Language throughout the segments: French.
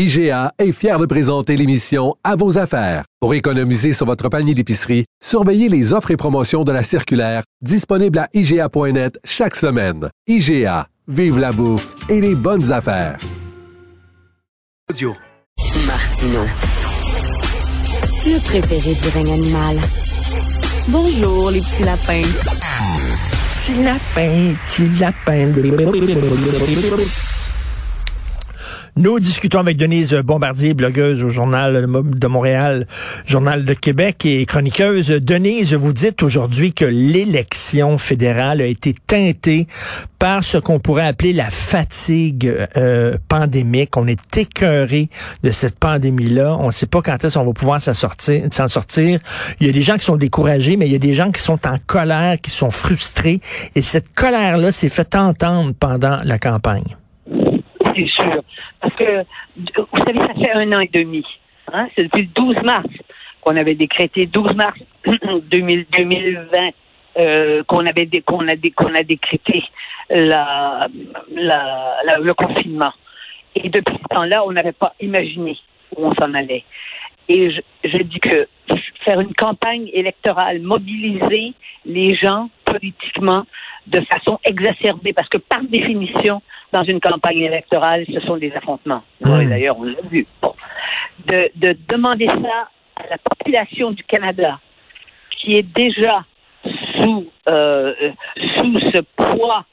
IGA est fier de présenter l'émission À vos affaires. Pour économiser sur votre panier d'épicerie, surveillez les offres et promotions de la circulaire disponible à IGA.net chaque semaine. IGA, vive la bouffe et les bonnes affaires. Audio. Martino. Le préféré du règne animal. Bonjour, les petits lapins. Petit lapin, petit lapin. Nous discutons avec Denise Bombardier, blogueuse au Journal de Montréal, Journal de Québec et chroniqueuse. Denise, vous dites aujourd'hui que l'élection fédérale a été teintée par ce qu'on pourrait appeler la fatigue euh, pandémique. On est écœuré de cette pandémie-là. On ne sait pas quand est-ce qu'on va pouvoir s'en sortir, sortir. Il y a des gens qui sont découragés, mais il y a des gens qui sont en colère, qui sont frustrés. Et cette colère-là s'est fait entendre pendant la campagne c'est sûr. Parce que, vous savez, ça fait un an et demi. Hein? C'est depuis le 12 mars qu'on avait décrété, 12 mars 2020, euh, qu'on avait qu'on a, a décrété le confinement. Et depuis ce temps-là, on n'avait pas imaginé où on s'en allait. Et je dis que faire une campagne électorale, mobiliser les gens politiquement de façon exacerbée, parce que par définition, dans une campagne électorale, ce sont des affrontements. Hmm. D'ailleurs, on l'a vu. De, de demander ça à la population du Canada, qui est déjà sous euh, sous ce poids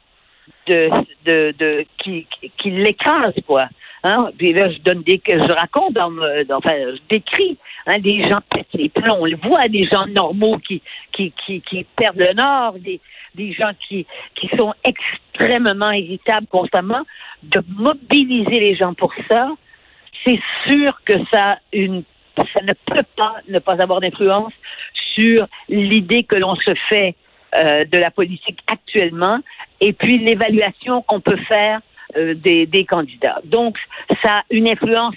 de, de, de qui, qui l'écrase quoi. Hein? Puis là, je donne des, je raconte, dans, enfin, je décris hein, des gens pètent. On le voit, des gens normaux qui, qui, qui, qui perdent le nord, des, des gens qui, qui sont extrêmement irritables constamment. De mobiliser les gens pour ça, c'est sûr que ça, une, ça ne peut pas ne pas avoir d'influence sur l'idée que l'on se fait euh, de la politique actuellement et puis l'évaluation qu'on peut faire euh, des, des candidats. Donc, ça a une influence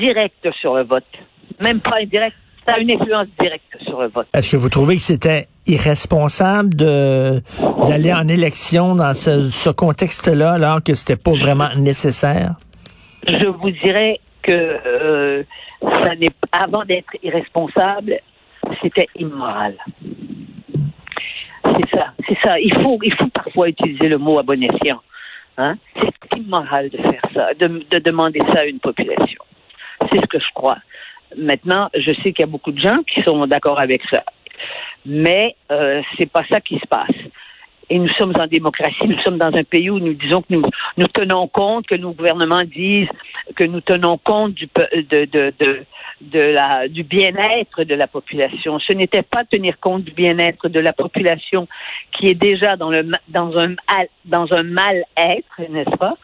directe sur le vote. Même pas indirecte, ça a une influence directe sur le vote. Est-ce que vous trouvez que c'était irresponsable de d'aller en élection dans ce, ce contexte-là alors que c'était pas vraiment nécessaire? Je vous dirais que euh, ça n'est avant d'être irresponsable, c'était immoral. C'est ça, c'est ça. Il faut, il faut parfois utiliser le mot à bon escient. Hein? C'est immoral de faire ça, de, de demander ça à une population. C'est ce que je crois. Maintenant, je sais qu'il y a beaucoup de gens qui sont d'accord avec ça, mais euh, c'est pas ça qui se passe. Et nous sommes en démocratie, nous sommes dans un pays où nous disons que nous, nous tenons compte, que nos gouvernements disent que nous tenons compte du, de, de, de, de la, du bien-être de la population. Ce n'était pas tenir compte du bien-être de la population qui est déjà dans, le, dans un, dans un mal-être, n'est-ce pas?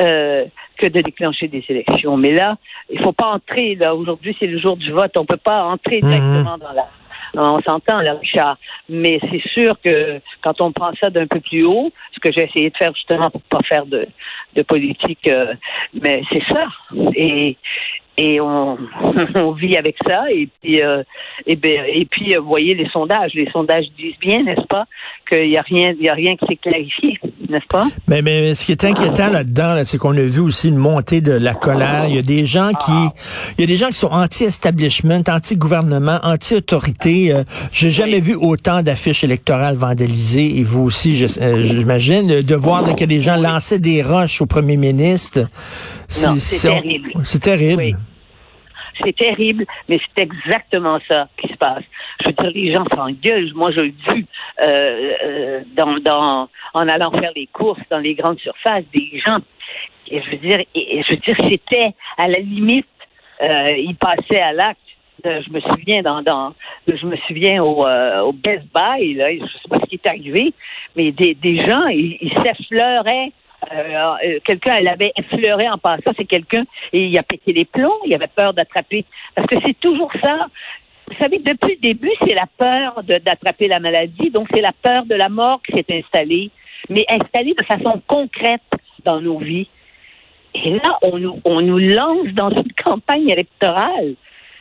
Euh, que de déclencher des élections. Mais là, il faut pas entrer. Là, aujourd'hui, c'est le jour du vote. On peut pas entrer mhm. directement dans la. On s'entend, là, Richard. Mais c'est sûr que quand on prend ça d'un peu plus haut, ce que j'ai essayé de faire justement pour pas faire de, de politique, euh, mais c'est ça. Et, et on, on, vit avec ça. Et puis euh, et, ben, et puis euh, vous voyez les sondages. Les sondages disent bien n'est-ce pas qu'il y a rien il y a rien qui s'est clarifié n'est-ce pas? Mais mais ce qui est inquiétant là-dedans là, c'est qu'on a vu aussi une montée de la colère. Il y a des gens qui ah. il y a des gens qui sont anti-establishment anti-gouvernement anti-autorité. Euh, j'ai jamais vu autant d'affiches électorales vandalisées. Et vous aussi euh, j'imagine de voir que des gens lançaient des roches au premier ministre. C'est terrible. C'est terrible c'est terrible, mais c'est exactement ça qui se passe. Je veux dire, les gens s'engueulent. Moi, je l'ai vu euh, euh, dans, dans, en allant faire les courses dans les grandes surfaces, des gens. Et je veux dire, je veux dire, c'était à la limite, euh, ils passaient à l'acte. Euh, je me souviens dans, dans je me souviens au, euh, au Best Buy là, je sais pas ce qui est arrivé, mais des, des gens ils s'effleuraient Euh, euh, quelqu'un, elle avait effleuré en passant, c'est quelqu'un, et il a pété les plombs, il avait peur d'attraper. Parce que c'est toujours ça. Vous savez, depuis le début, c'est la peur d'attraper la maladie, donc c'est la peur de la mort qui s'est installée, mais installée de façon concrète dans nos vies. Et là, on nous, on nous lance dans une campagne électorale,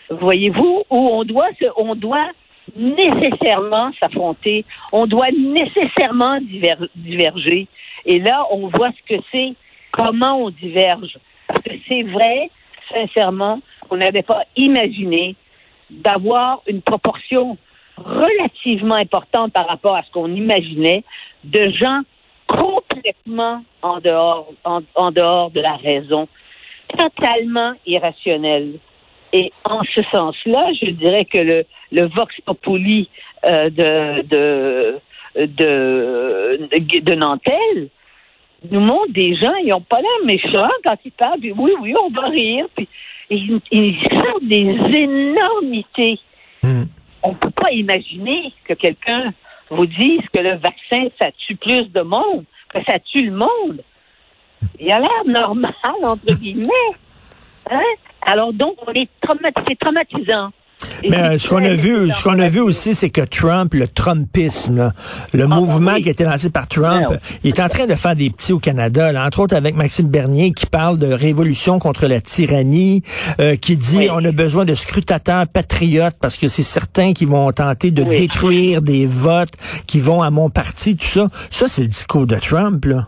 voyez-vous, où on doit, on doit nécessairement s'affronter, on doit nécessairement diver- diverger. Et là, on voit ce que c'est, comment on diverge. Parce que c'est vrai, sincèrement, on n'avait pas imaginé d'avoir une proportion relativement importante par rapport à ce qu'on imaginait de gens complètement en dehors, en dehors de la raison, totalement irrationnels. Et en ce sens-là, je dirais que le, le vox populi euh, de, de, de, de Nantel nous montre des gens, ils n'ont pas l'air méchants quand ils parlent, puis oui, oui, on va rire, puis ils, ils sortent des énormités. Hmm. On ne peut pas imaginer que quelqu'un vous dise que le vaccin, ça tue plus de monde, que ça tue le monde. Il a l'air normal, entre guillemets. Hein? Alors donc, on est c'est traumatisant. Et Mais euh, ce qu'on a vu, ce qu'on a vu aussi, c'est que Trump, le Trumpisme, là, le Ah, mouvement oui. qui a été lancé par Trump, Ouais. il est en train de faire des petits au Canada, là, entre autres avec Maxime Bernier qui parle de révolution contre la tyrannie, euh, qui dit Oui. on a besoin de scrutateurs patriotes parce que c'est certains qui vont tenter de Oui. détruire des votes qui vont à mon parti, tout ça. Ça, c'est le discours de Trump, là.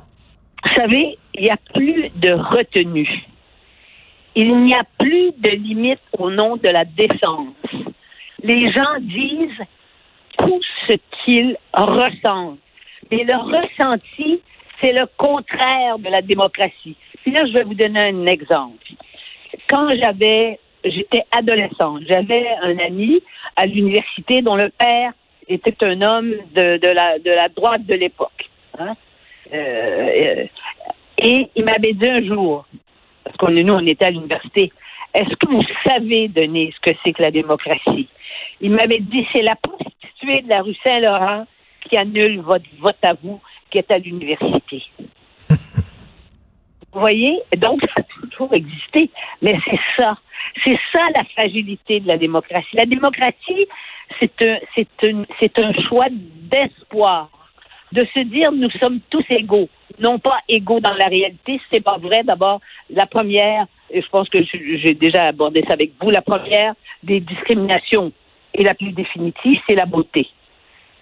Vous savez, il n'y a plus de retenue. Il n'y a plus de limite au nom de la décence. Les gens disent tout ce qu'ils ressentent. Mais le ressenti, c'est le contraire de la démocratie. Puis là, je vais vous donner un exemple. Quand j'avais, j'étais adolescente, j'avais un ami à l'université dont le père était un homme de, la, de la droite de l'époque. Hein? Euh, et il m'avait dit un jour, parce qu'on nous, on était à l'université, est-ce que vous savez, Denis, ce que c'est que la démocratie? Il m'avait dit, c'est la prostituée de la rue Saint-Laurent qui annule votre vote à vous, qui est à l'université. Vous voyez? Donc, ça a toujours existé. Mais c'est ça. C'est ça la fragilité de la démocratie. La démocratie, c'est un, c'est un, c'est un choix d'espoir. De se dire, nous sommes tous égaux. Non pas égaux dans la réalité, c'est pas vrai. D'abord, la première, et je pense que j'ai déjà abordé ça avec vous, la première des discriminations et la plus définitive, c'est la beauté.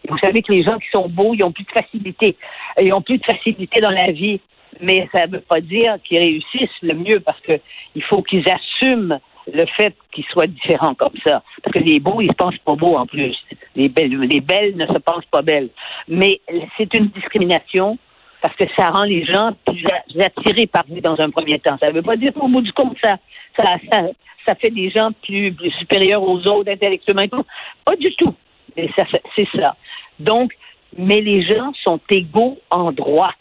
Vous savez que les gens qui sont beaux, ils ont plus de facilité. Ils ont plus de facilité dans la vie. Mais ça ne veut pas dire qu'ils réussissent le mieux parce que il faut qu'ils assument le fait qu'ils soient différents comme ça. Parce que les beaux, ils se pensent pas beaux en plus. Les belles, les belles ne se pensent pas belles. Mais c'est une discrimination parce que ça rend les gens plus attirés par vous dans un premier temps. Ça ne veut pas dire qu'au bout du compte, ça, ça, ça, ça fait des gens plus, plus supérieurs aux autres intellectuellement. et tout. Pas du tout. Mais ça, fait- c'est ça. Donc, mais les gens sont égaux en droit.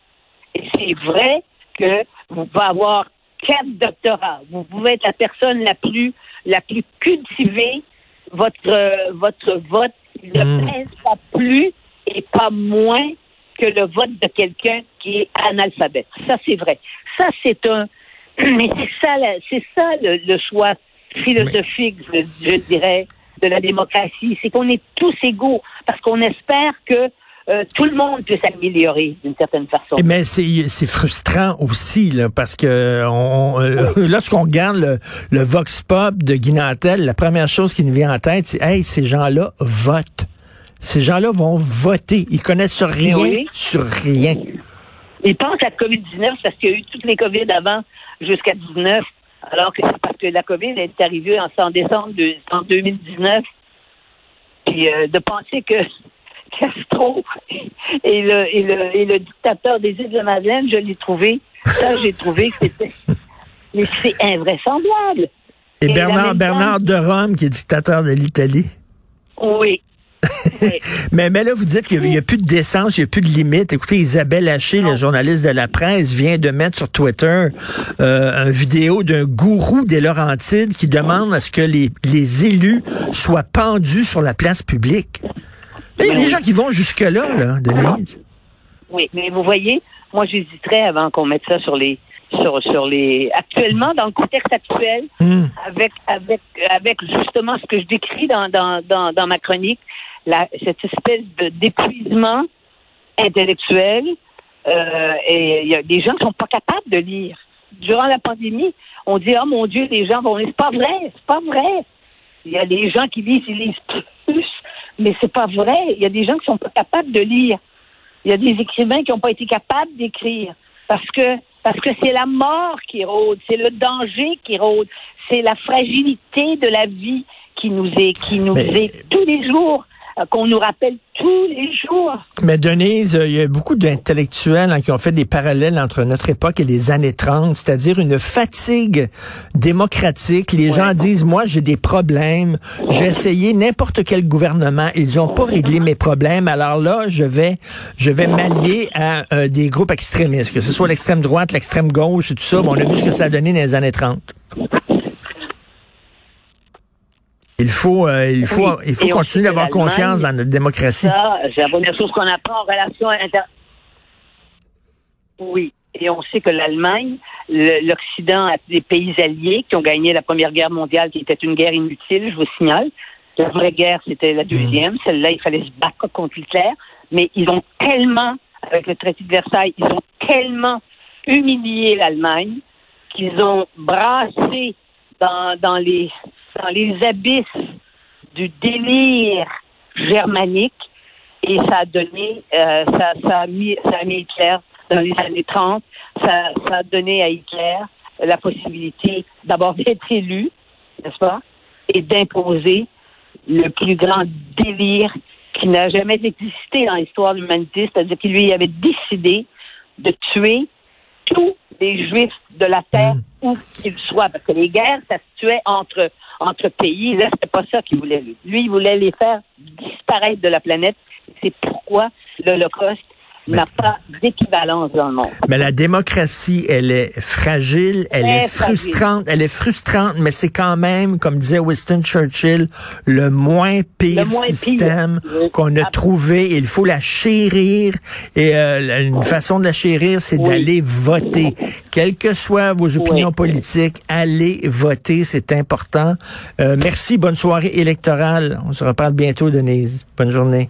Et c'est vrai que vous pouvez avoir quatre doctorats. Vous pouvez être la personne la plus, la plus cultivée. Votre, euh, votre vote ne Mm. pèse pas plus et pas moins que le vote de quelqu'un qui est analphabète. Ça, c'est vrai. Ça, c'est un. Mais c'est ça, c'est ça le, le choix philosophique, je, je dirais, de la démocratie. C'est qu'on est tous égaux parce qu'on espère que euh, tout le monde peut s'améliorer d'une certaine façon. Mais c'est c'est frustrant aussi là, parce que on, euh, lorsqu'on regarde le, le vox pop de Guy Nantel, la première chose qui nous vient en tête, c'est hey ces gens-là votent. Ces gens-là vont voter. Ils connaissent rien oui. sur rien. Ils pensent à COVID-19 parce qu'il y a eu toutes les COVID avant jusqu'à 19, alors que c'est parce que la COVID est arrivée en, en décembre de, en 2019. Puis euh, de penser que Castro et le, et, le, et le dictateur des îles de la Madeleine, je l'ai trouvé. Ça, j'ai trouvé que c'était. Mais c'est invraisemblable. Et, Et la Bernard Bernard de Rome, qui est dictateur de l'Italie. Oui. Oui. Mais, mais là, vous dites qu'il n'y a, plus de décence, il n'y a plus de limite. Écoutez, Isabelle Haché, la journaliste de la presse, vient de mettre sur Twitter euh, une vidéo d'un gourou des Laurentides qui demande à ce que les, les élus soient pendus sur la place publique. Il y a des gens qui vont jusque-là, là, Denise. Oui, mais vous voyez, moi j'hésiterais avant qu'on mette ça sur les sur sur les actuellement dans le contexte actuel Hmm. avec avec avec justement ce que je décris dans dans dans, dans ma chronique, la, cette espèce de d'épuisement intellectuel euh, et il y a des gens qui sont pas capables de lire. Durant la pandémie, on dit oh mon Dieu, les gens vont lire. C'est pas vrai, c'est pas vrai. Il y a des gens qui lisent, ils lisent plus, mais c'est pas vrai. Il y a des gens qui sont pas capables de lire. Il y a des écrivains qui n'ont pas été capables d'écrire parce que parce que c'est la mort qui rôde, c'est le danger qui rôde, c'est la fragilité de la vie qui nous est qui nous Mais- est tous les jours qu'on nous rappelle tous les jours. Mais Denise, euh, il y a beaucoup d'intellectuels hein, qui ont fait des parallèles entre notre époque et les années 30, c'est-à-dire une fatigue démocratique. Les gens disent, moi, j'ai des problèmes, j'ai essayé n'importe quel gouvernement, ils n'ont pas réglé mes problèmes, alors là, je vais, je vais m'allier à euh, des groupes extrémistes, que ce soit l'extrême droite, l'extrême gauche et tout ça. Bon, on a vu ce que ça a donné dans les années 30. Il faut, euh, il faut, Oui. il faut Et continuer d'avoir confiance dans notre démocratie. Ça, c'est la première chose qu'on apprend en relation inter... Oui. Et on sait que l'Allemagne, le- l'Occident, a des pays alliés qui ont gagné la Première Guerre mondiale, qui était une guerre inutile, je vous signale. La vraie guerre, c'était la deuxième. Celle-là, il fallait se battre contre Hitler. Mais ils ont tellement, avec le traité de Versailles, ils ont tellement humilié l'Allemagne qu'ils ont brassé dans, dans, les, dans les abysses du délire germanique et ça a donné, euh, ça, a mis, ça a mis Hitler dans les années 30, ça, ça a donné à Hitler la possibilité d'abord d'être élu, n'est-ce pas, et d'imposer le plus grand délire qui n'a jamais existé dans l'histoire de l'humanité, c'est-à-dire qu'il lui avait décidé de tuer tous les juifs de la terre où qu'ils soient, parce que les guerres, ça se tuait entre entre pays. Là, c'était pas ça qu'il voulait. Lui. lui, il voulait les faire disparaître de la planète. C'est pourquoi l'Holocauste n'a pas d'équivalence dans le monde. Mais la démocratie, elle est fragile, elle Très est frustrante, elle est frustrante, mais c'est quand même, comme disait Winston Churchill, le moins pire Le moins pire. système qu'on a trouvé. Il faut la chérir et euh, une façon de la chérir, c'est Oui. d'aller voter. Quelles que soient vos opinions Oui. politiques, allez voter, c'est important. Euh, merci, bonne soirée électorale. On se reparle bientôt, Denise. Bonne journée.